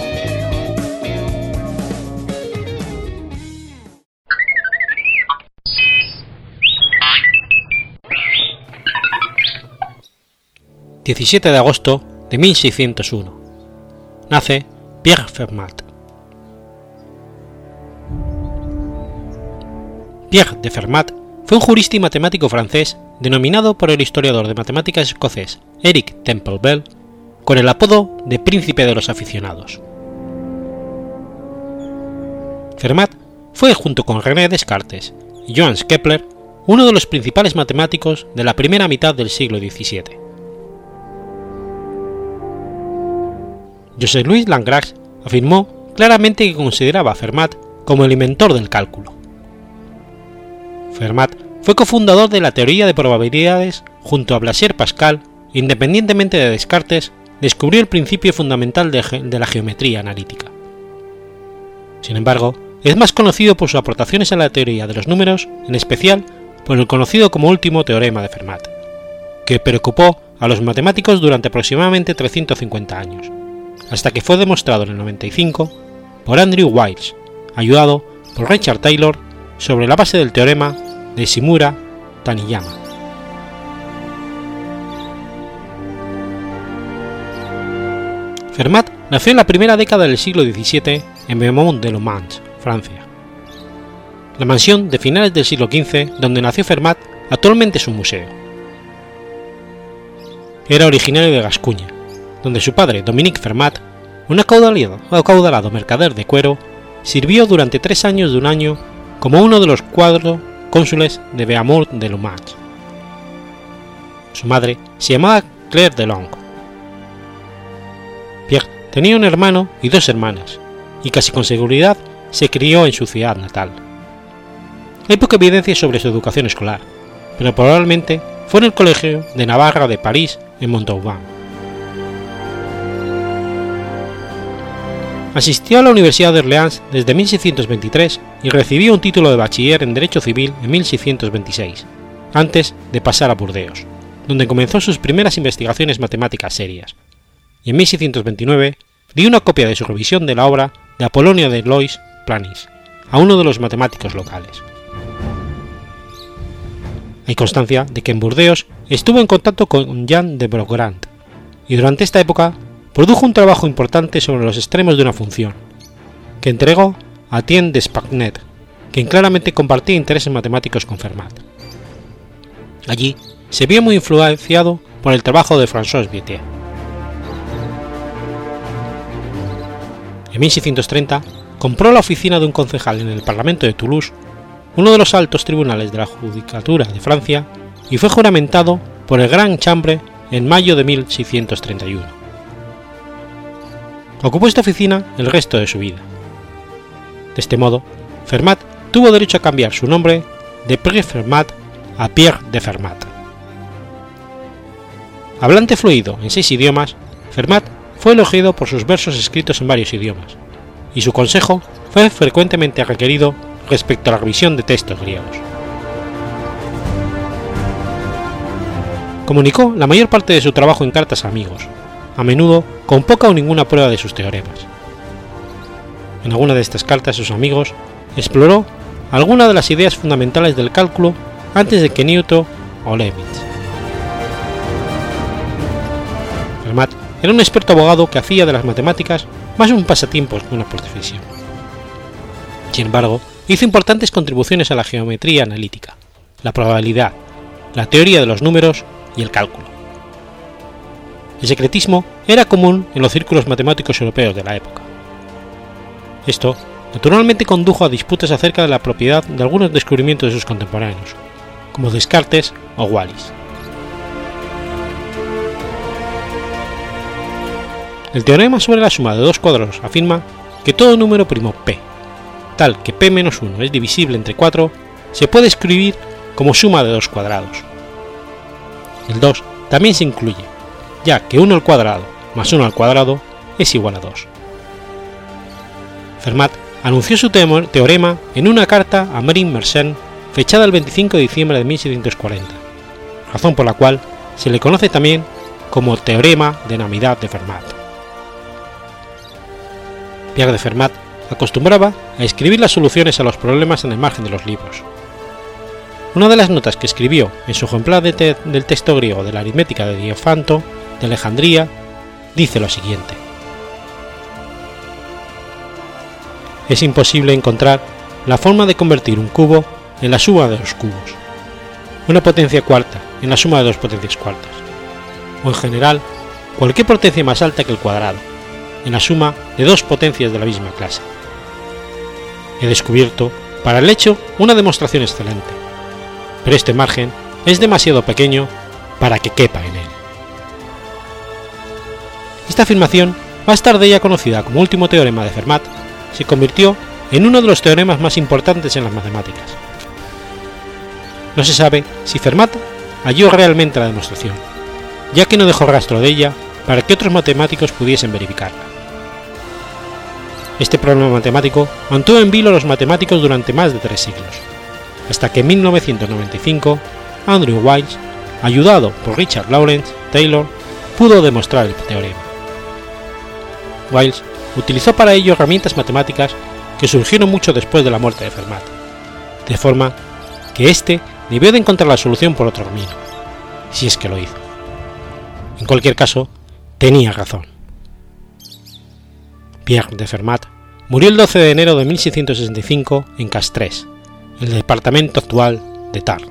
...17 de agosto de 1601... ...nace Pierre Fermat. Pierre de Fermat fue un jurista y matemático francés denominado por el historiador de matemáticas escocés Eric Temple Bell con el apodo de Príncipe de los Aficionados. Fermat fue, junto con René Descartes y Johannes Kepler, uno de los principales matemáticos de la primera mitad del siglo XVII. José Luis Lagrange afirmó claramente que consideraba a Fermat como el inventor del cálculo. Fermat fue cofundador de la teoría de probabilidades junto a Blaise Pascal, independientemente de Descartes, descubrió el principio fundamental de, la geometría analítica. Sin embargo, es más conocido por sus aportaciones a la teoría de los números, en especial por el conocido como último teorema de Fermat, que preocupó a los matemáticos durante aproximadamente 350 años, hasta que fue demostrado en el 95 por Andrew Wiles, ayudado por Richard Taylor sobre la base del teorema de Shimura Taniyama. Fermat nació en la primera década del siglo XVII en Beaumont de Le Mans, Francia. La mansión de finales del siglo XV donde nació Fermat actualmente es un museo. Era originario de Gascuña, donde su padre Dominique Fermat, un acaudalado, mercader de cuero, sirvió durante tres años de un año como uno de los cuatro cónsules de Beaumont de Le Mans. Su madre se llamaba Claire Delong. Pierre tenía un hermano y dos hermanas, y casi con seguridad se crió en su ciudad natal. Hay poca evidencia sobre su educación escolar, pero probablemente fue en el Colegio de Navarra de París en Montauban. Asistió a la Universidad de Orleans desde 1623 y recibió un título de bachiller en Derecho Civil en 1626, antes de pasar a Burdeos, donde comenzó sus primeras investigaciones matemáticas serias, y en 1629 dio una copia de su revisión de la obra de Apolonio de Lois Planis a uno de los matemáticos locales. Hay constancia de que en Burdeos estuvo en contacto con Jean de Brogrand, y durante esta época produjo un trabajo importante sobre los extremos de una función, que entregó a Tien de Spagnet, quien claramente compartía intereses matemáticos con Fermat. Allí se vio muy influenciado por el trabajo de François Vietier. En 1630 compró la oficina de un concejal en el Parlamento de Toulouse, uno de los altos tribunales de la Judicatura de Francia, y fue juramentado por el Gran Chambre en mayo de 1631. Ocupó esta oficina el resto de su vida. De este modo, Fermat tuvo derecho a cambiar su nombre de Pierre Fermat a Pierre de Fermat. Hablante fluido en seis idiomas, Fermat fue elogiado por sus versos escritos en varios idiomas, y su consejo fue frecuentemente requerido respecto a la revisión de textos griegos. Comunicó la mayor parte de su trabajo en cartas a amigos, a menudo con poca o ninguna prueba de sus teoremas. En alguna de estas cartas sus amigos exploró algunas de las ideas fundamentales del cálculo antes de que Newton o Leibniz. Fermat era un experto abogado que hacía de las matemáticas más un pasatiempo que una profesión. Sin embargo, hizo importantes contribuciones a la geometría analítica, la probabilidad, la teoría de los números y el cálculo. El secretismo era común en los círculos matemáticos europeos de la época. Esto naturalmente condujo a disputas acerca de la propiedad de algunos descubrimientos de sus contemporáneos, como Descartes o Wallis. El teorema sobre la suma de dos cuadrados afirma que todo número primo p, tal que p-1 es divisible entre 4, se puede escribir como suma de dos cuadrados. El 2 también se incluye, ya que 1 al cuadrado más 1 al cuadrado es igual a 2. Fermat anunció su teorema en una carta a Marin Mersenne fechada el 25 de diciembre de 1740, razón por la cual se le conoce también como Teorema de Navidad de Fermat. Pierre de Fermat acostumbraba a escribir las soluciones a los problemas en el margen de los libros. Una de las notas que escribió en su ejemplar del texto griego de la aritmética de Diofanto de Alejandría dice lo siguiente. Es imposible encontrar la forma de convertir un cubo en la suma de los cubos, una potencia cuarta en la suma de dos potencias cuartas, o en general cualquier potencia más alta que el cuadrado, en la suma de dos potencias de la misma clase. He descubierto, para el hecho, una demostración excelente, pero este margen es demasiado pequeño para que quepa en él. Esta afirmación, más tarde ya conocida como último teorema de Fermat, se convirtió en uno de los teoremas más importantes en las matemáticas. No se sabe si Fermat halló realmente la demostración, ya que no dejó rastro de ella para que otros matemáticos pudiesen verificarla. Este problema matemático mantuvo en vilo a los matemáticos durante más de tres siglos, hasta que en 1995 Andrew Wiles, ayudado por Richard Lawrence Taylor, pudo demostrar el teorema. Wiles utilizó para ello herramientas matemáticas que surgieron mucho después de la muerte de Fermat, de forma que éste debió de encontrar la solución por otro camino, si es que lo hizo. En cualquier caso, tenía razón. Pierre de Fermat murió el 12 de enero de 1665 en Castres, en el departamento actual de Tarn.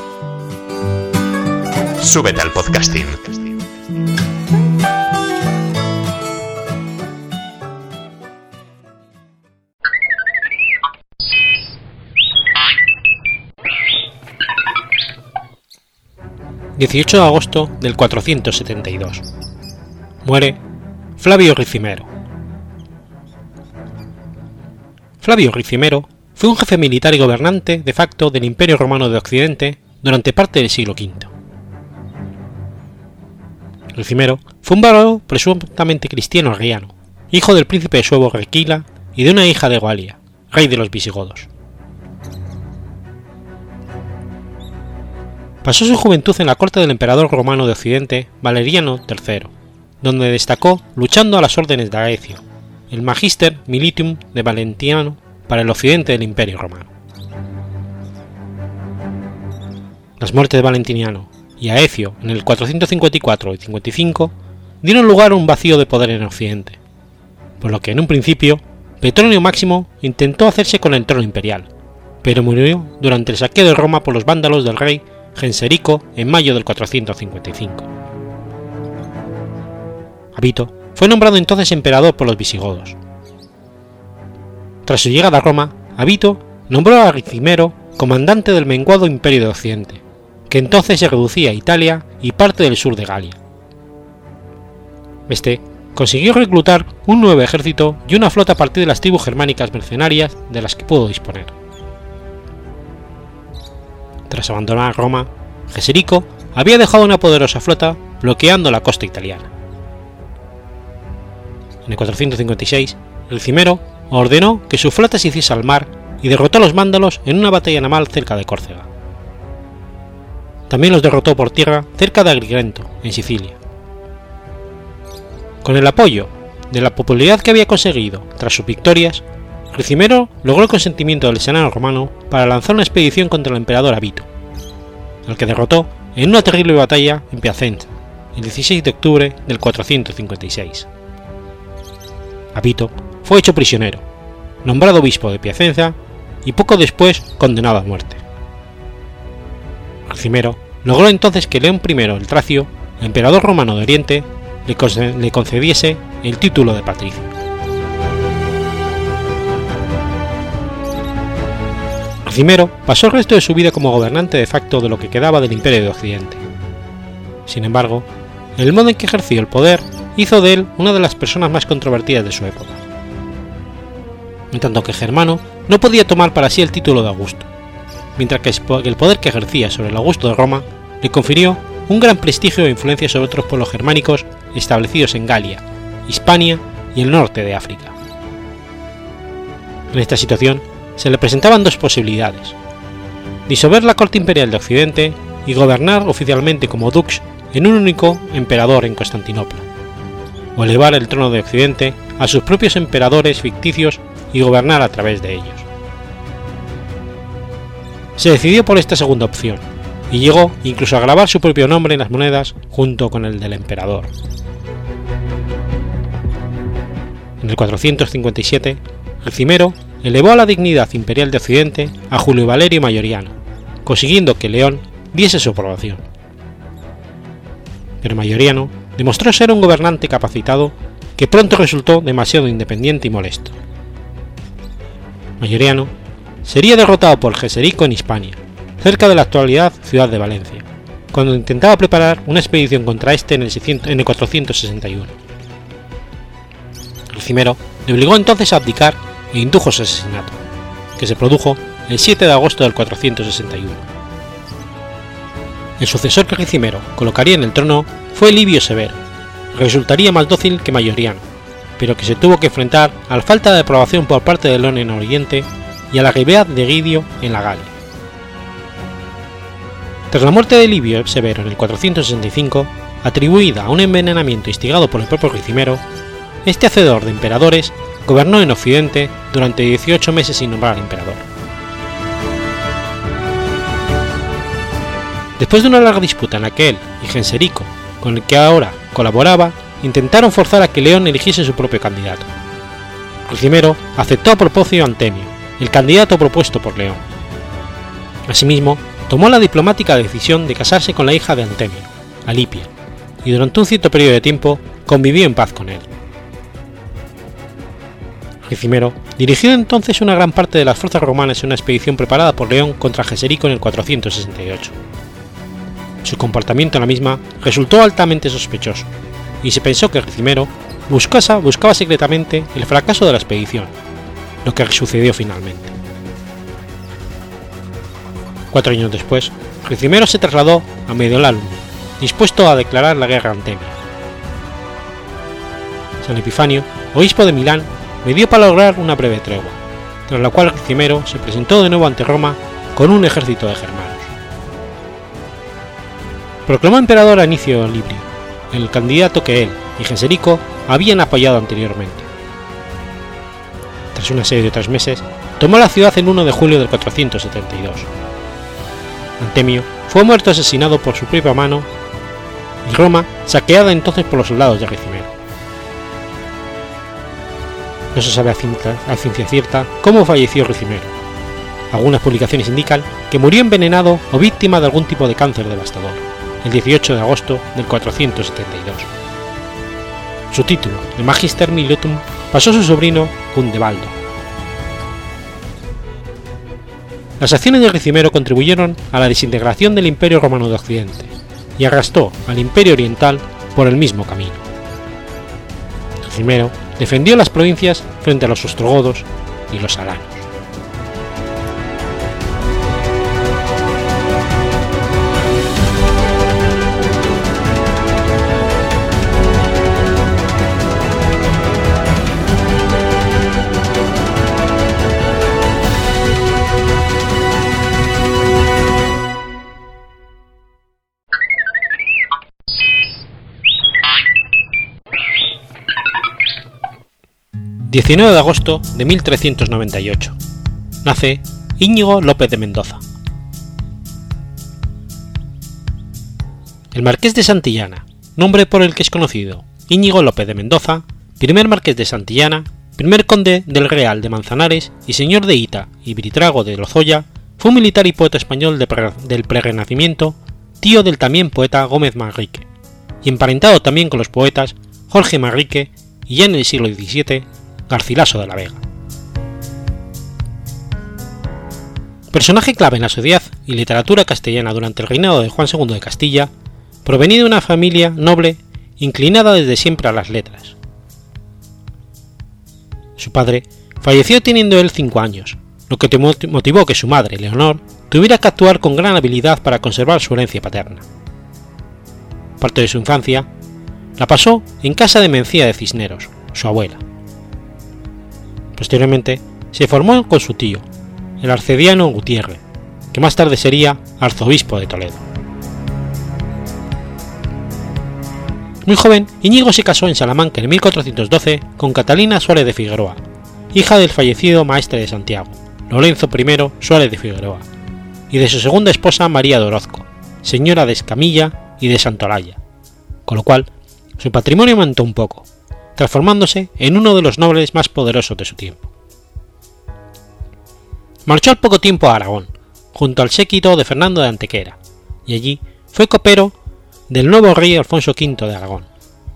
Súbete al podcasting. ...18 de agosto del 472... ...muere Flavio Ricimero. Flavio Ricimero fue un jefe militar y gobernante de facto del Imperio Romano de Occidente durante parte del siglo V. Ricimero fue un varón presuntamente cristiano arriano, hijo del príncipe Suevo Requila y de una hija de Galia, rey de los visigodos. Pasó su juventud en la corte del emperador romano de Occidente, Valeriano III, donde destacó luchando a las órdenes de Aecio, el Magister Militium de Valentiano para el occidente del Imperio Romano. Las muertes de Valentiniano y Aecio en el 454 y 55 dieron lugar a un vacío de poder en Occidente, por lo que en un principio Petronio Máximo intentó hacerse con el trono imperial, pero murió durante el saqueo de Roma por los vándalos del rey Genserico en mayo del 455. Habito fue nombrado entonces emperador por los visigodos, Tras su llegada a Roma, Abito nombró a Ricimero comandante del menguado Imperio de Occidente, que entonces se reducía a Italia y parte del sur de Galia. Este consiguió reclutar un nuevo ejército y una flota a partir de las tribus germánicas mercenarias de las que pudo disponer. Tras abandonar Roma, Geserico había dejado una poderosa flota bloqueando la costa italiana. En el 456, el Cimero ordenó que su flota se hiciese al mar y derrotó a los mándalos en una batalla naval cerca de Córcega. También los derrotó por tierra cerca de Agrigento, en Sicilia. Con el apoyo de la popularidad que había conseguido tras sus victorias, Ricimero logró el consentimiento del Senado romano para lanzar una expedición contra el emperador Abito, al que derrotó en una terrible batalla en Piacenza, el 16 de octubre del 456. Abito fue hecho prisionero, nombrado obispo de Piacenza y poco después condenado a muerte. Ricimero logró entonces que León I el Tracio, emperador romano de Oriente, le concediese el título de patricio. Ricimero pasó el resto de su vida como gobernante de facto de lo que quedaba del Imperio de Occidente. Sin embargo, el modo en que ejerció el poder hizo de él una de las personas más controvertidas de su época. En tanto que Germano no podía tomar para sí el título de Augusto, mientras que el poder que ejercía sobre el Augusto de Roma le confirió un gran prestigio e influencia sobre otros pueblos germánicos establecidos en Galia, Hispania y el norte de África. En esta situación se le presentaban dos posibilidades, disolver la corte imperial de Occidente y gobernar oficialmente como dux en un único emperador en Constantinopla, o elevar el trono de Occidente a sus propios emperadores ficticios y gobernar a través de ellos. Se decidió por esta segunda opción, y llegó incluso a grabar su propio nombre en las monedas junto con el del emperador. En el 457, el cimero elevó a la dignidad imperial de Occidente a Julio Valerio Mayoriano, consiguiendo que León diese su aprobación. Pero Mayoriano demostró ser un gobernante capacitado que pronto resultó demasiado independiente y molesto. Mayoriano sería derrotado por Geserico en Hispania, cerca de la actualidad ciudad de Valencia, cuando intentaba preparar una expedición contra este en el, 461. El le obligó entonces a abdicar e indujo su asesinato, que se produjo el 7 de agosto del 461. El sucesor que Ricimero colocaría en el trono fue Livio Severo, que resultaría más dócil que Mayoriano, pero que se tuvo que enfrentar a la falta de aprobación por parte de León en Oriente y a la rivalidad de Guidio en la Galia. Tras la muerte de Livio Severo en el 465, atribuida a un envenenamiento instigado por el propio Ricimero, este hacedor de emperadores gobernó en Occidente durante 18 meses sin nombrar emperador. Después de una larga disputa en la que él y Genserico, con el que ahora colaboraba, intentaron forzar a que León eligiese su propio candidato. Ricimero aceptó a propósito Antemio, el candidato propuesto por León. Asimismo, tomó la diplomática decisión de casarse con la hija de Antemio, Alipia, y durante un cierto periodo de tiempo convivió en paz con él. Ricimero dirigió entonces una gran parte de las fuerzas romanas en una expedición preparada por León contra Geserico en el 468. Su comportamiento en la misma resultó altamente sospechoso, y se pensó que Ricimero buscaba, buscaba secretamente el fracaso de la expedición, lo que sucedió finalmente. Cuatro años después, Ricimero se trasladó a Mediolanum, dispuesto a declarar la guerra ante. San Epifanio, obispo de Milán, me dio para lograr una breve tregua, tras la cual Ricimero se presentó de nuevo ante Roma con un ejército de germanos. Proclamó emperador a Inicio Librio, el candidato que él y Genserico habían apoyado anteriormente. Tras una serie de tres meses, tomó la ciudad el 1 de julio del 472. Antemio fue muerto asesinado por su propia mano y Roma saqueada entonces por los soldados de Ricimero. No se sabe a ciencia, cierta cómo falleció Ricimero. Algunas publicaciones indican que murió envenenado o víctima de algún tipo de cáncer devastador, el 18 de agosto del 472. Su título, el Magister Militum, pasó a su sobrino Gundebaldo. Las acciones de Ricimero contribuyeron a la desintegración del Imperio Romano de Occidente y arrastró al Imperio Oriental por el mismo camino. Ricimero defendió las provincias frente a los ostrogodos y los alanos. 19 de agosto de 1398. Nace Íñigo López de Mendoza. El Marqués de Santillana, nombre por el que es conocido Íñigo López de Mendoza, primer Marqués de Santillana, primer conde del Real de Manzanares y señor de Ita y Britrago de Lozoya, fue un militar y poeta español del Prerenacimiento, tío del también poeta Gómez Manrique, y emparentado también con los poetas Jorge Manrique y ya en el siglo XVII Garcilaso de la Vega. Personaje clave en la sociedad y literatura castellana durante el reinado de Juan II de Castilla, provenido de una familia noble inclinada desde siempre a las letras. Su padre falleció teniendo él cinco años, lo que motivó que su madre, Leonor, tuviera que actuar con gran habilidad para conservar su herencia paterna. Parte de su infancia la pasó en casa de Mencía de Cisneros, su abuela. Posteriormente se formó con su tío, el arcediano Gutiérrez, que más tarde sería arzobispo de Toledo. Muy joven, Íñigo se casó en Salamanca en 1412 con Catalina Suárez de Figueroa, hija del fallecido maestre de Santiago, Lorenzo I Suárez de Figueroa, y de su segunda esposa María de Orozco, señora de Escamilla y de Santolaya, con lo cual su patrimonio aumentó un poco, transformándose en uno de los nobles más poderosos de su tiempo. Marchó al poco tiempo a Aragón, junto al séquito de Fernando de Antequera, y allí fue copero del nuevo rey Alfonso V de Aragón,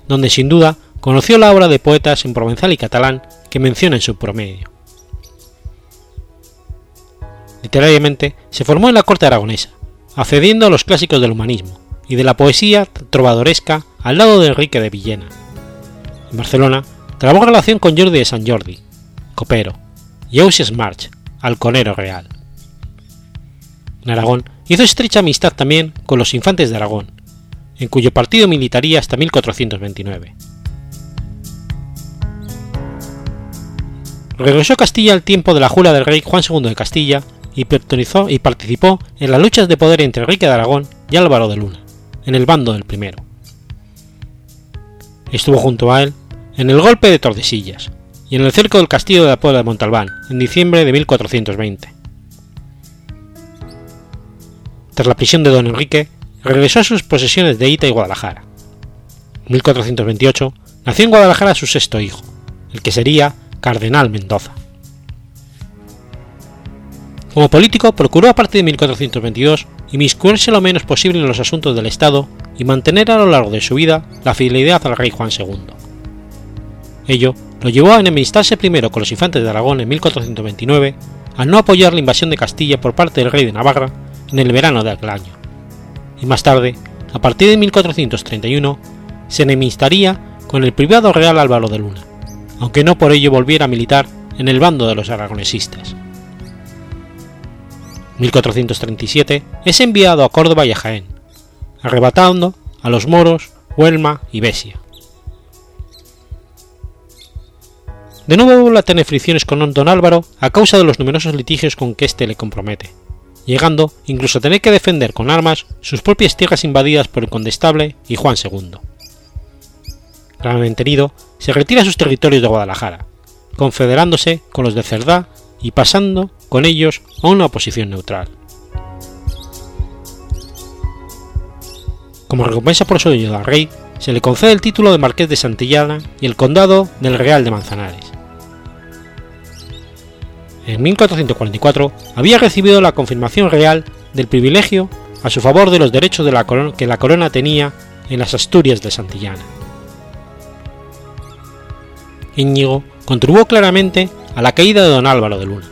donde sin duda conoció la obra de poetas en provenzal y catalán que menciona en su promedio. Literariamente se formó en la corte aragonesa, accediendo a los clásicos del humanismo y de la poesía trovadoresca al lado de Enrique de Villena, en Barcelona, trabó relación con Jordi de San Jordi, copero, y Eusias March, halconero real. En Aragón hizo estrecha amistad también con los infantes de Aragón, en cuyo partido militaría hasta 1429. Regresó a Castilla al tiempo de la jura del rey Juan II de Castilla y, y participó en las luchas de poder entre Enrique de Aragón y Álvaro de Luna, en el bando del primero. Estuvo junto a él en el golpe de Tordesillas y en el cerco del castillo de la Puebla de Montalbán en diciembre de 1420. Tras la prisión de don Enrique, regresó a sus posesiones de Ita y Guadalajara. En 1428 nació en Guadalajara su sexto hijo, el que sería Cardenal Mendoza. Como político, procuró a partir de 1422 inmiscuirse lo menos posible en los asuntos del Estado y mantener a lo largo de su vida la fidelidad al rey Juan II. Ello lo llevó a enemistarse primero con los infantes de Aragón en 1429 al no apoyar la invasión de Castilla por parte del rey de Navarra en el verano de aquel año, y más tarde, a partir de 1431, se enemistaría con el privado real Álvaro de Luna, aunque no por ello volviera a militar en el bando de los aragonesistas. 1437 es enviado a Córdoba y a Jaén, arrebatando a los moros Huelma y Besia. De nuevo vuelve a tener fricciones con don Álvaro a causa de los numerosos litigios con que éste le compromete, llegando incluso a tener que defender con armas sus propias tierras invadidas por el condestable y Juan II. Gravemente herido, se retira a sus territorios de Guadalajara, confederándose con los de Cerdá y pasando con ellos a una oposición neutral. Como recompensa por su ayuda al rey, se le concede el título de Marqués de Santillana y el condado del Real de Manzanares. En 1444 había recibido la confirmación real del privilegio a su favor de los derechos de la que la corona tenía en las Asturias de Santillana. Íñigo contribuyó claramente a la caída de don Álvaro de Luna,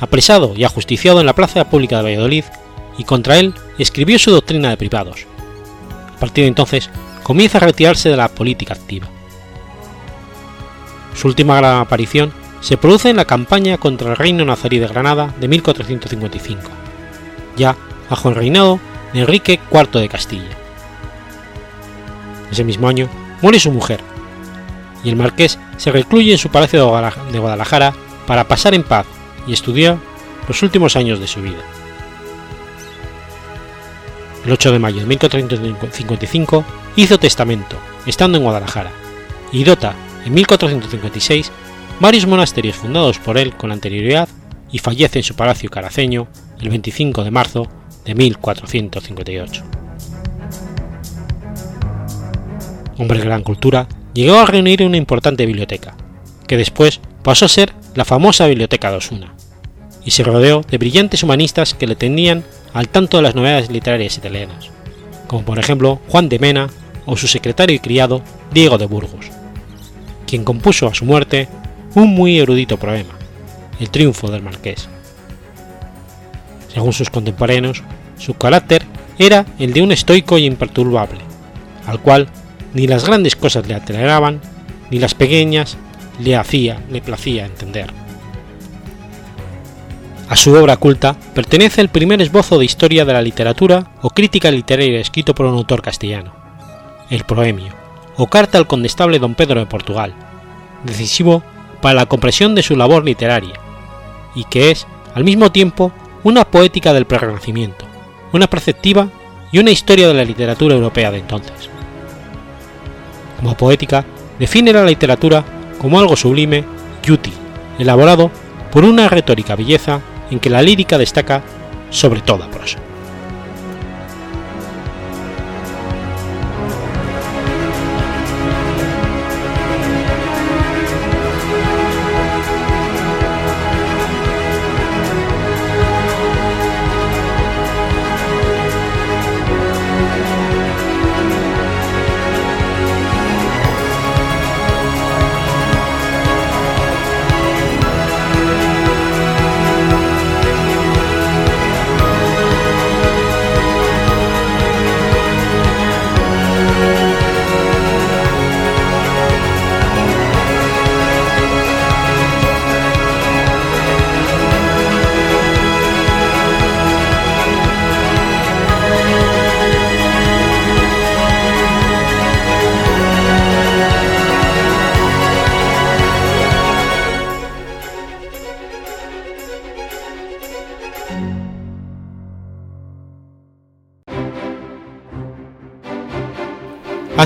apresado y ajusticiado en la plaza pública de Valladolid, y contra él escribió su doctrina de privados. A partir de entonces comienza a retirarse de la política activa. Su última gran aparición se produce en la campaña contra el reino nazarí de Granada de 1455, ya bajo el reinado de Enrique IV de Castilla. Ese mismo año muere su mujer, y el marqués se recluye en su palacio de Guadalajara para pasar en paz y estudiar los últimos años de su vida. El 8 de mayo de 1455 hizo testamento, estando en Guadalajara, y dota en 1456 varios monasterios fundados por él con anterioridad y fallece en su palacio caraceño el 25 de marzo de 1458. Hombre de gran cultura, llegó a reunir una importante biblioteca, que después pasó a ser la famosa Biblioteca de Osuna, y se rodeó de brillantes humanistas que le tenían al tanto de las novedades literarias italianas, como por ejemplo Juan de Mena o su secretario y criado Diego de Burgos, quien compuso a su muerte un muy erudito poema, El triunfo del marqués. Según sus contemporáneos, su carácter era el de un estoico y imperturbable, al cual ni las grandes cosas le aceleraban, ni las pequeñas le hacía, le placía entender. A su obra culta pertenece el primer esbozo de historia de la literatura o crítica literaria escrito por un autor castellano, el Proemio, o carta al condestable don Pedro de Portugal, decisivo para la comprensión de su labor literaria, y que es, al mismo tiempo, una poética del Prerrenacimiento, una perceptiva y una historia de la literatura europea de entonces. Como poética, define la literatura como algo sublime y útil, elaborado por una retórica belleza en que la lírica destaca sobre toda prosa.